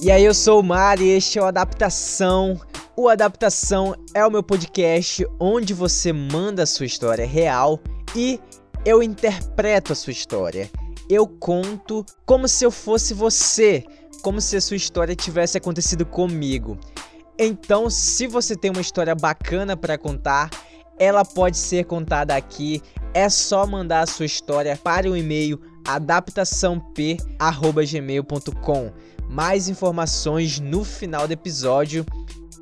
E aí, eu sou o Mari e este é o Adaptação. O Adaptação é o meu podcast onde você manda a sua história real e eu interpreto a sua história. Eu conto como se eu fosse você, como se a sua história tivesse acontecido comigo. Então, se você tem uma história bacana para contar, ela pode ser contada aqui. É só mandar a sua história para o e-mail adaptaçãop@gmail.com mais informações no final do episódio.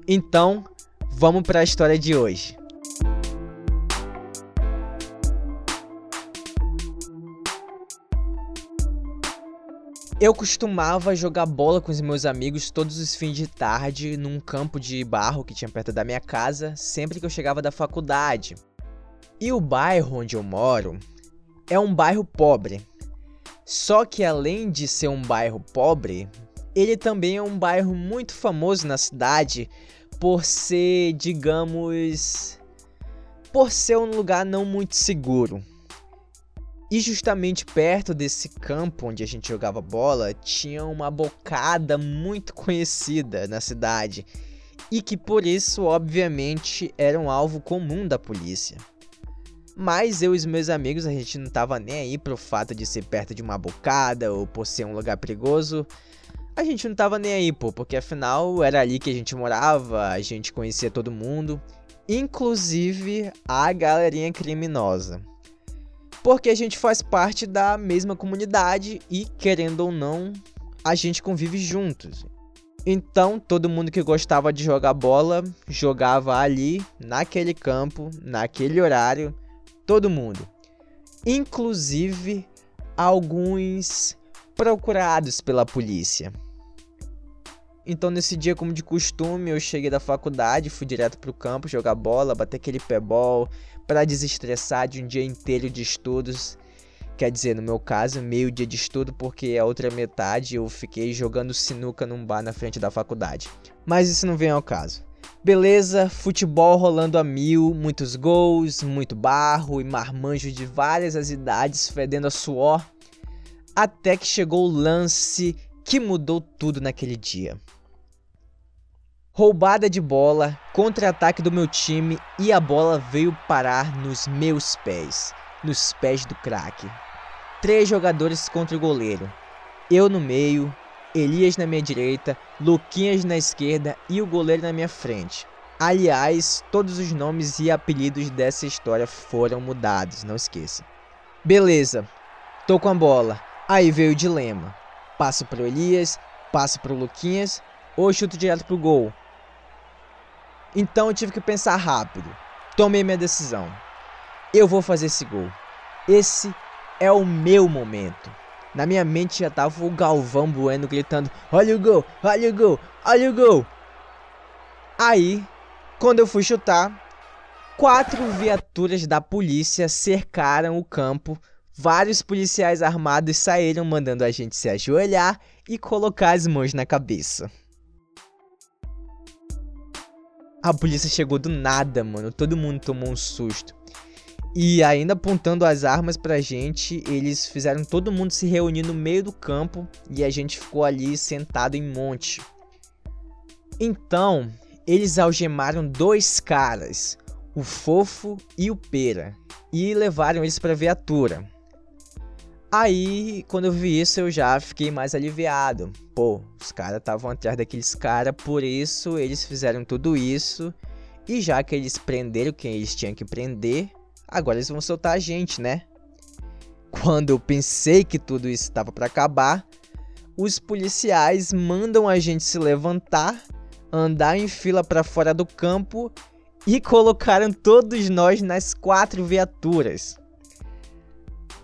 Então, vamos para a história de hoje. Eu costumava jogar bola com os meus amigos todos os fins de tarde num campo de barro que tinha perto da minha casa, sempre que eu chegava da faculdade. E o bairro onde eu moro é um bairro pobre. Só que além de ser um bairro pobre, ele também é um bairro muito famoso na cidade por ser, digamos, por ser um lugar não muito seguro. E justamente perto desse campo onde a gente jogava bola, tinha uma bocada muito conhecida na cidade e que por isso, obviamente, era um alvo comum da polícia. Mas eu e os meus amigos, a gente não tava nem aí pro fato de ser perto de uma bocada ou por ser um lugar perigoso a gente não tava nem aí, pô, porque afinal era ali que a gente morava, a gente conhecia todo mundo, inclusive a galerinha criminosa. Porque a gente faz parte da mesma comunidade e, querendo ou não, a gente convive juntos. Então, todo mundo que gostava de jogar bola jogava ali, naquele campo, naquele horário, todo mundo. Inclusive alguns procurados pela polícia. Então nesse dia, como de costume, eu cheguei da faculdade, fui direto pro campo jogar bola, bater aquele pé-ball para desestressar de um dia inteiro de estudos. Quer dizer, no meu caso, meio dia de estudo, porque a outra metade eu fiquei jogando sinuca num bar na frente da faculdade. Mas isso não vem ao caso. Beleza, futebol rolando a mil, muitos gols, muito barro e marmanjos de várias as idades fedendo a suor. Até que chegou o lance que mudou tudo naquele dia. Roubada de bola, contra-ataque do meu time e a bola veio parar nos meus pés, nos pés do craque. Três jogadores contra o goleiro. Eu no meio, Elias na minha direita, Luquinhas na esquerda e o goleiro na minha frente. Aliás, todos os nomes e apelidos dessa história foram mudados, não esqueça. Beleza, tô com a bola. Aí veio o dilema. Passo pro Elias, passo pro Luquinhas ou chuto direto pro gol. Então eu tive que pensar rápido. Tomei minha decisão. Eu vou fazer esse gol. Esse é o meu momento. Na minha mente já tava o Galvão Bueno gritando: Olha o gol, olha o gol, olha o gol. Aí, quando eu fui chutar, quatro viaturas da polícia cercaram o campo. Vários policiais armados saíram mandando a gente se ajoelhar e colocar as mãos na cabeça. A polícia chegou do nada, mano. Todo mundo tomou um susto. E ainda apontando as armas pra gente, eles fizeram todo mundo se reunir no meio do campo e a gente ficou ali sentado em monte. Então, eles algemaram dois caras, o Fofo e o Pera, e levaram eles pra viatura. Aí, quando eu vi isso, eu já fiquei mais aliviado. Pô, os caras estavam atrás daqueles caras, por isso eles fizeram tudo isso. E já que eles prenderam quem eles tinham que prender, agora eles vão soltar a gente, né? Quando eu pensei que tudo isso estava para acabar, os policiais mandam a gente se levantar, andar em fila para fora do campo e colocaram todos nós nas quatro viaturas.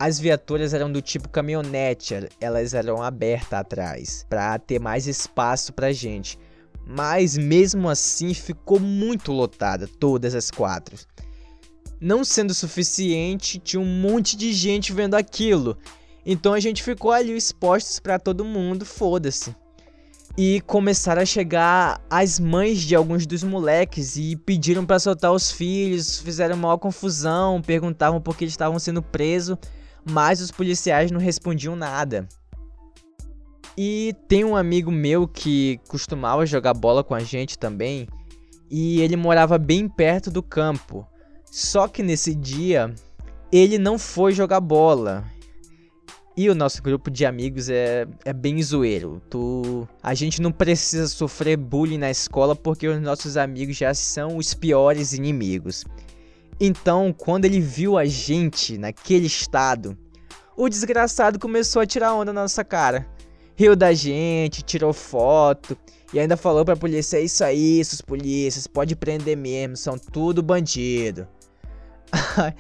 As viaturas eram do tipo caminhonete, elas eram abertas atrás para ter mais espaço pra gente. Mas mesmo assim ficou muito lotada todas as quatro. Não sendo suficiente, tinha um monte de gente vendo aquilo. Então a gente ficou ali expostos para todo mundo, foda-se. E começaram a chegar as mães de alguns dos moleques e pediram para soltar os filhos, fizeram maior confusão, perguntavam por que eles estavam sendo presos mas os policiais não respondiam nada. E tem um amigo meu que costumava jogar bola com a gente também, e ele morava bem perto do campo. Só que nesse dia ele não foi jogar bola. E o nosso grupo de amigos é, é bem zoeiro. Tu, a gente não precisa sofrer bullying na escola porque os nossos amigos já são os piores inimigos. Então, quando ele viu a gente naquele estado, o desgraçado começou a tirar onda na nossa cara. Riu da gente, tirou foto e ainda falou pra polícia: É isso aí, os polícias, pode prender mesmo, são tudo bandido.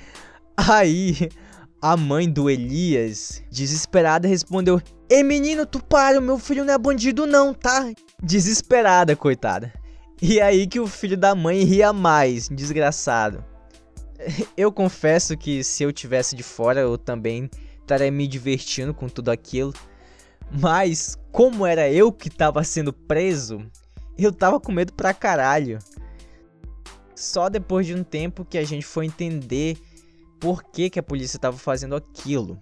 Aí, a mãe do Elias, desesperada, respondeu: Ei menino, tu para, meu filho não é bandido, não, tá? Desesperada, coitada. E aí que o filho da mãe ria mais, desgraçado. Eu confesso que se eu tivesse de fora, eu também estaria me divertindo com tudo aquilo. Mas, como era eu que tava sendo preso, eu tava com medo pra caralho. Só depois de um tempo que a gente foi entender por que, que a polícia estava fazendo aquilo.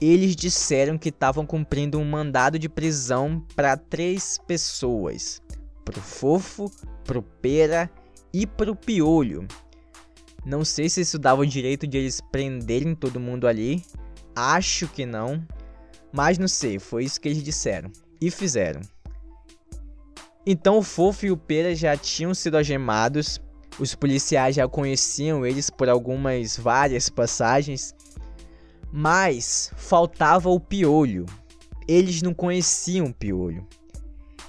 Eles disseram que estavam cumprindo um mandado de prisão para três pessoas: pro Fofo, pro Pera e pro Piolho. Não sei se isso dava o direito de eles prenderem todo mundo ali. Acho que não. Mas não sei, foi isso que eles disseram. E fizeram. Então o Fofo e o Pera já tinham sido algemados os policiais já conheciam eles por algumas várias passagens, mas faltava o piolho. Eles não conheciam o piolho.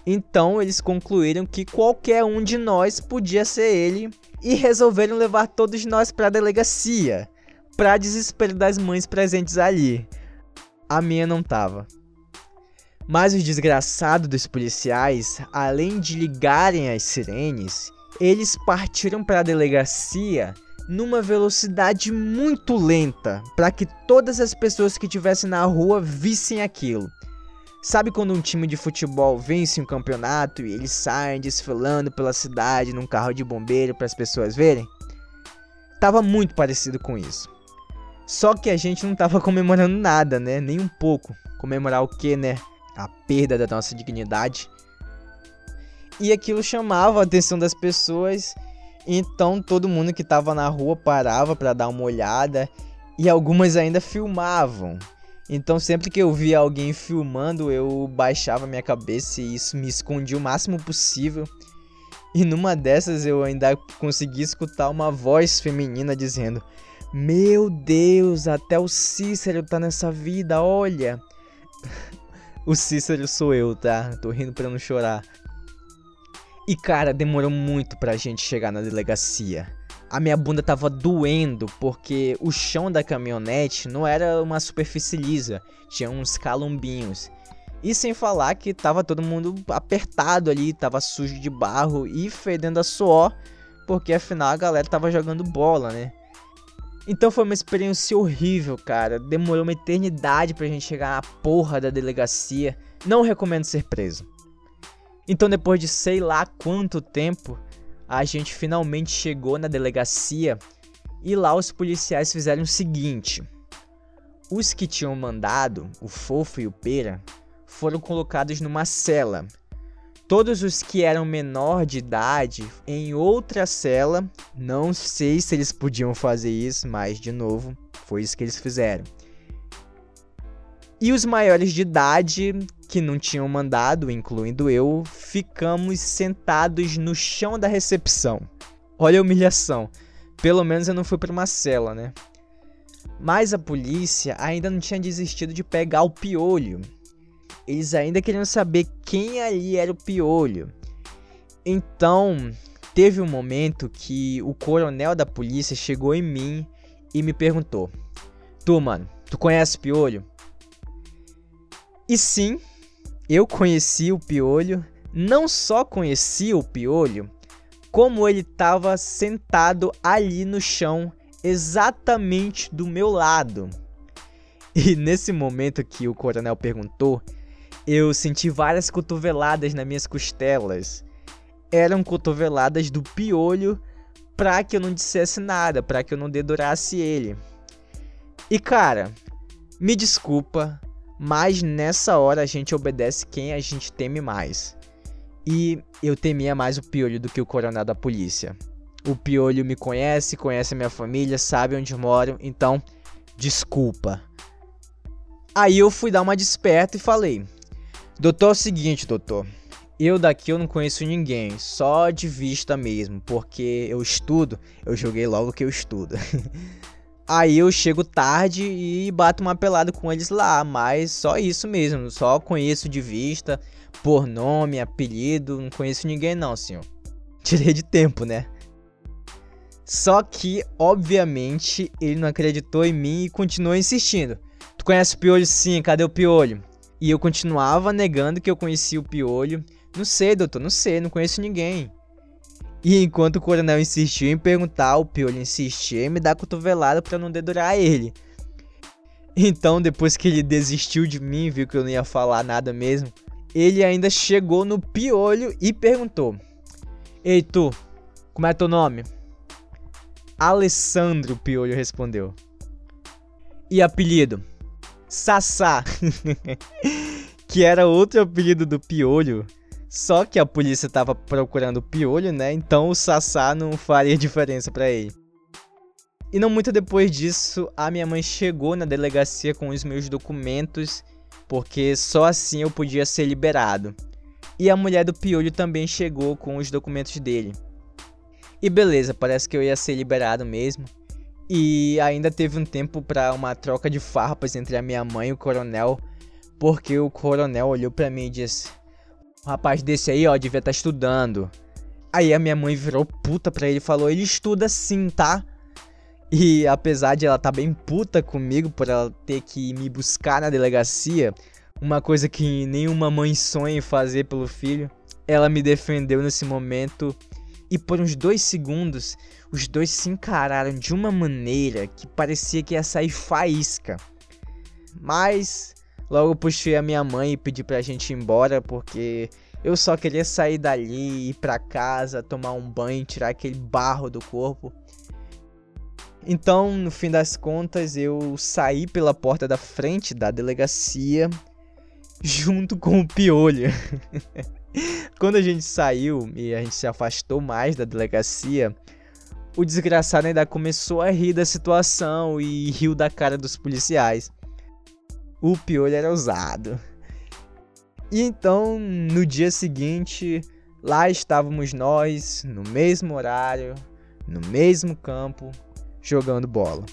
Então eles concluíram que qualquer um de nós podia ser ele e resolveram levar todos nós para a delegacia, para desespero das mães presentes ali. A minha não tava. Mas os desgraçados dos policiais, além de ligarem as sirenes, eles partiram para a delegacia numa velocidade muito lenta, para que todas as pessoas que estivessem na rua vissem aquilo. Sabe quando um time de futebol vence um campeonato e eles saem desfilando pela cidade num carro de bombeiro para as pessoas verem? Tava muito parecido com isso. Só que a gente não tava comemorando nada, né? Nem um pouco. Comemorar o que, né? A perda da nossa dignidade e aquilo chamava a atenção das pessoas. Então todo mundo que estava na rua parava para dar uma olhada e algumas ainda filmavam. Então sempre que eu via alguém filmando, eu baixava minha cabeça e isso me escondia o máximo possível. E numa dessas eu ainda consegui escutar uma voz feminina dizendo: Meu Deus, até o Cícero tá nessa vida, olha. o Cícero sou eu, tá? Tô rindo pra não chorar. E cara, demorou muito pra gente chegar na delegacia. A minha bunda tava doendo porque o chão da caminhonete não era uma superfície lisa, tinha uns calombinhos. E sem falar que tava todo mundo apertado ali, tava sujo de barro e fedendo a suor, porque afinal a galera tava jogando bola, né? Então foi uma experiência horrível, cara. Demorou uma eternidade pra gente chegar na porra da delegacia. Não recomendo ser preso. Então, depois de sei lá quanto tempo, a gente finalmente chegou na delegacia e lá os policiais fizeram o seguinte: os que tinham mandado, o Fofo e o Pera, foram colocados numa cela. Todos os que eram menor de idade em outra cela, não sei se eles podiam fazer isso, mas de novo, foi isso que eles fizeram. E os maiores de idade que não tinham mandado, incluindo eu, ficamos sentados no chão da recepção. Olha a humilhação. Pelo menos eu não fui para uma cela, né? Mas a polícia ainda não tinha desistido de pegar o piolho. Eles ainda queriam saber quem ali era o piolho. Então, teve um momento que o coronel da polícia chegou em mim e me perguntou: Tu, mano, tu conhece piolho? E sim, eu conheci o piolho, não só conheci o piolho, como ele estava sentado ali no chão, exatamente do meu lado. E nesse momento que o coronel perguntou, eu senti várias cotoveladas nas minhas costelas. Eram cotoveladas do piolho para que eu não dissesse nada, para que eu não dedurasse ele. E cara, me desculpa, mas nessa hora a gente obedece quem a gente teme mais. E eu temia mais o piolho do que o coronel da polícia. O piolho me conhece, conhece a minha família, sabe onde moro, então desculpa. Aí eu fui dar uma desperta e falei: Doutor, é o seguinte, doutor. Eu daqui eu não conheço ninguém, só de vista mesmo, porque eu estudo, eu joguei logo que eu estudo. Aí eu chego tarde e bato uma pelada com eles lá, mas só isso mesmo, só conheço de vista, por nome, apelido, não conheço ninguém não, senhor. Tirei de tempo, né? Só que, obviamente, ele não acreditou em mim e continuou insistindo. Tu conhece o piolho sim, cadê o piolho? E eu continuava negando que eu conhecia o piolho. Não sei, doutor, não sei, não conheço ninguém. E enquanto o coronel insistiu em perguntar, o Piolho insistia em me dar cotovelada para não dedurar ele. Então, depois que ele desistiu de mim, viu que eu não ia falar nada mesmo, ele ainda chegou no Piolho e perguntou: Ei, tu, como é teu nome? Alessandro, o Piolho respondeu. E apelido? Sassá. que era outro apelido do Piolho só que a polícia tava procurando o piolho, né? Então o Sassá não faria diferença para ele. E não muito depois disso, a minha mãe chegou na delegacia com os meus documentos, porque só assim eu podia ser liberado. E a mulher do piolho também chegou com os documentos dele. E beleza, parece que eu ia ser liberado mesmo. E ainda teve um tempo para uma troca de farpas entre a minha mãe e o coronel, porque o coronel olhou para mim e disse: rapaz desse aí, ó, devia estar tá estudando. Aí a minha mãe virou puta pra ele e falou: Ele estuda sim, tá? E apesar de ela tá bem puta comigo por ela ter que me buscar na delegacia, uma coisa que nenhuma mãe sonha fazer pelo filho, ela me defendeu nesse momento. E por uns dois segundos, os dois se encararam de uma maneira que parecia que ia sair faísca. Mas Logo puxei a minha mãe e pedi pra gente ir embora porque eu só queria sair dali, ir pra casa, tomar um banho, tirar aquele barro do corpo. Então, no fim das contas, eu saí pela porta da frente da delegacia junto com o piolho. Quando a gente saiu e a gente se afastou mais da delegacia, o desgraçado ainda começou a rir da situação e riu da cara dos policiais o piolho era usado. E então, no dia seguinte, lá estávamos nós, no mesmo horário, no mesmo campo, jogando bola.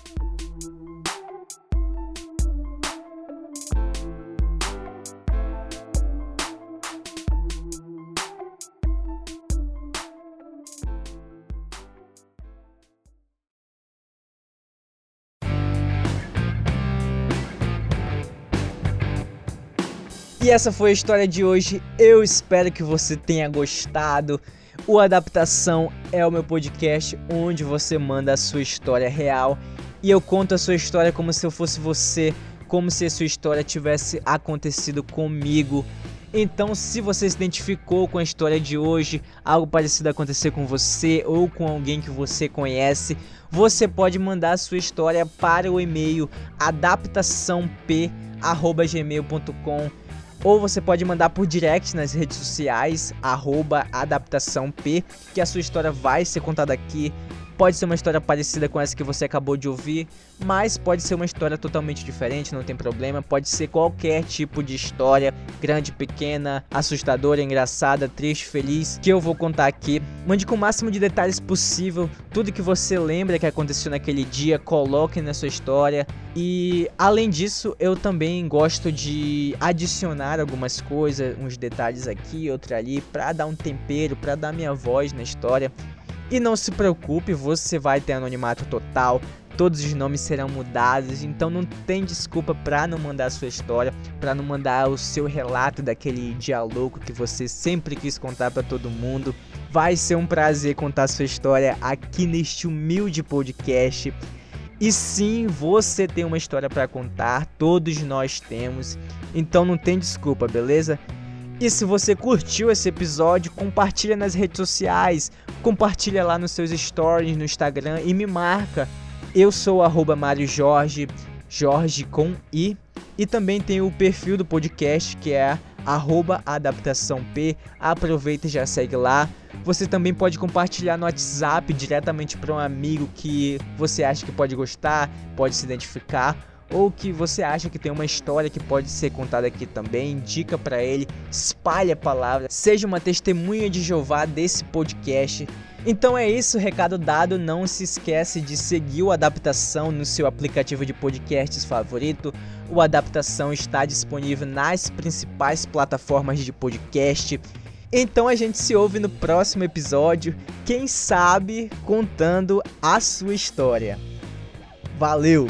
E essa foi a história de hoje. Eu espero que você tenha gostado. O Adaptação é o meu podcast onde você manda a sua história real e eu conto a sua história como se eu fosse você, como se a sua história tivesse acontecido comigo. Então, se você se identificou com a história de hoje, algo parecido acontecer com você ou com alguém que você conhece, você pode mandar a sua história para o e-mail adaptaçãop@gmail.com ou você pode mandar por direct nas redes sociais, adaptaçãop, que a sua história vai ser contada aqui. Pode ser uma história parecida com essa que você acabou de ouvir, mas pode ser uma história totalmente diferente, não tem problema. Pode ser qualquer tipo de história, grande, pequena, assustadora, engraçada, triste, feliz, que eu vou contar aqui. Mande com o máximo de detalhes possível, tudo que você lembra que aconteceu naquele dia, coloque na sua história. E além disso, eu também gosto de adicionar algumas coisas, uns detalhes aqui, outro ali, para dar um tempero, para dar minha voz na história. E não se preocupe, você vai ter anonimato total, todos os nomes serão mudados, então não tem desculpa para não mandar a sua história, para não mandar o seu relato daquele dia louco que você sempre quis contar para todo mundo. Vai ser um prazer contar a sua história aqui neste humilde podcast. E sim, você tem uma história para contar, todos nós temos. Então não tem desculpa, beleza? E se você curtiu esse episódio, compartilha nas redes sociais, compartilha lá nos seus stories no Instagram e me marca. Eu sou o Mário Jorge, Jorge com I. E também tem o perfil do podcast que é adaptaçãop. Aproveita e já segue lá. Você também pode compartilhar no WhatsApp diretamente para um amigo que você acha que pode gostar, pode se identificar ou que você acha que tem uma história que pode ser contada aqui também, indica para ele, espalhe a palavra, seja uma testemunha de Jeová desse podcast. Então é isso, recado dado. Não se esquece de seguir o Adaptação no seu aplicativo de podcasts favorito. O Adaptação está disponível nas principais plataformas de podcast. Então a gente se ouve no próximo episódio, quem sabe contando a sua história. Valeu!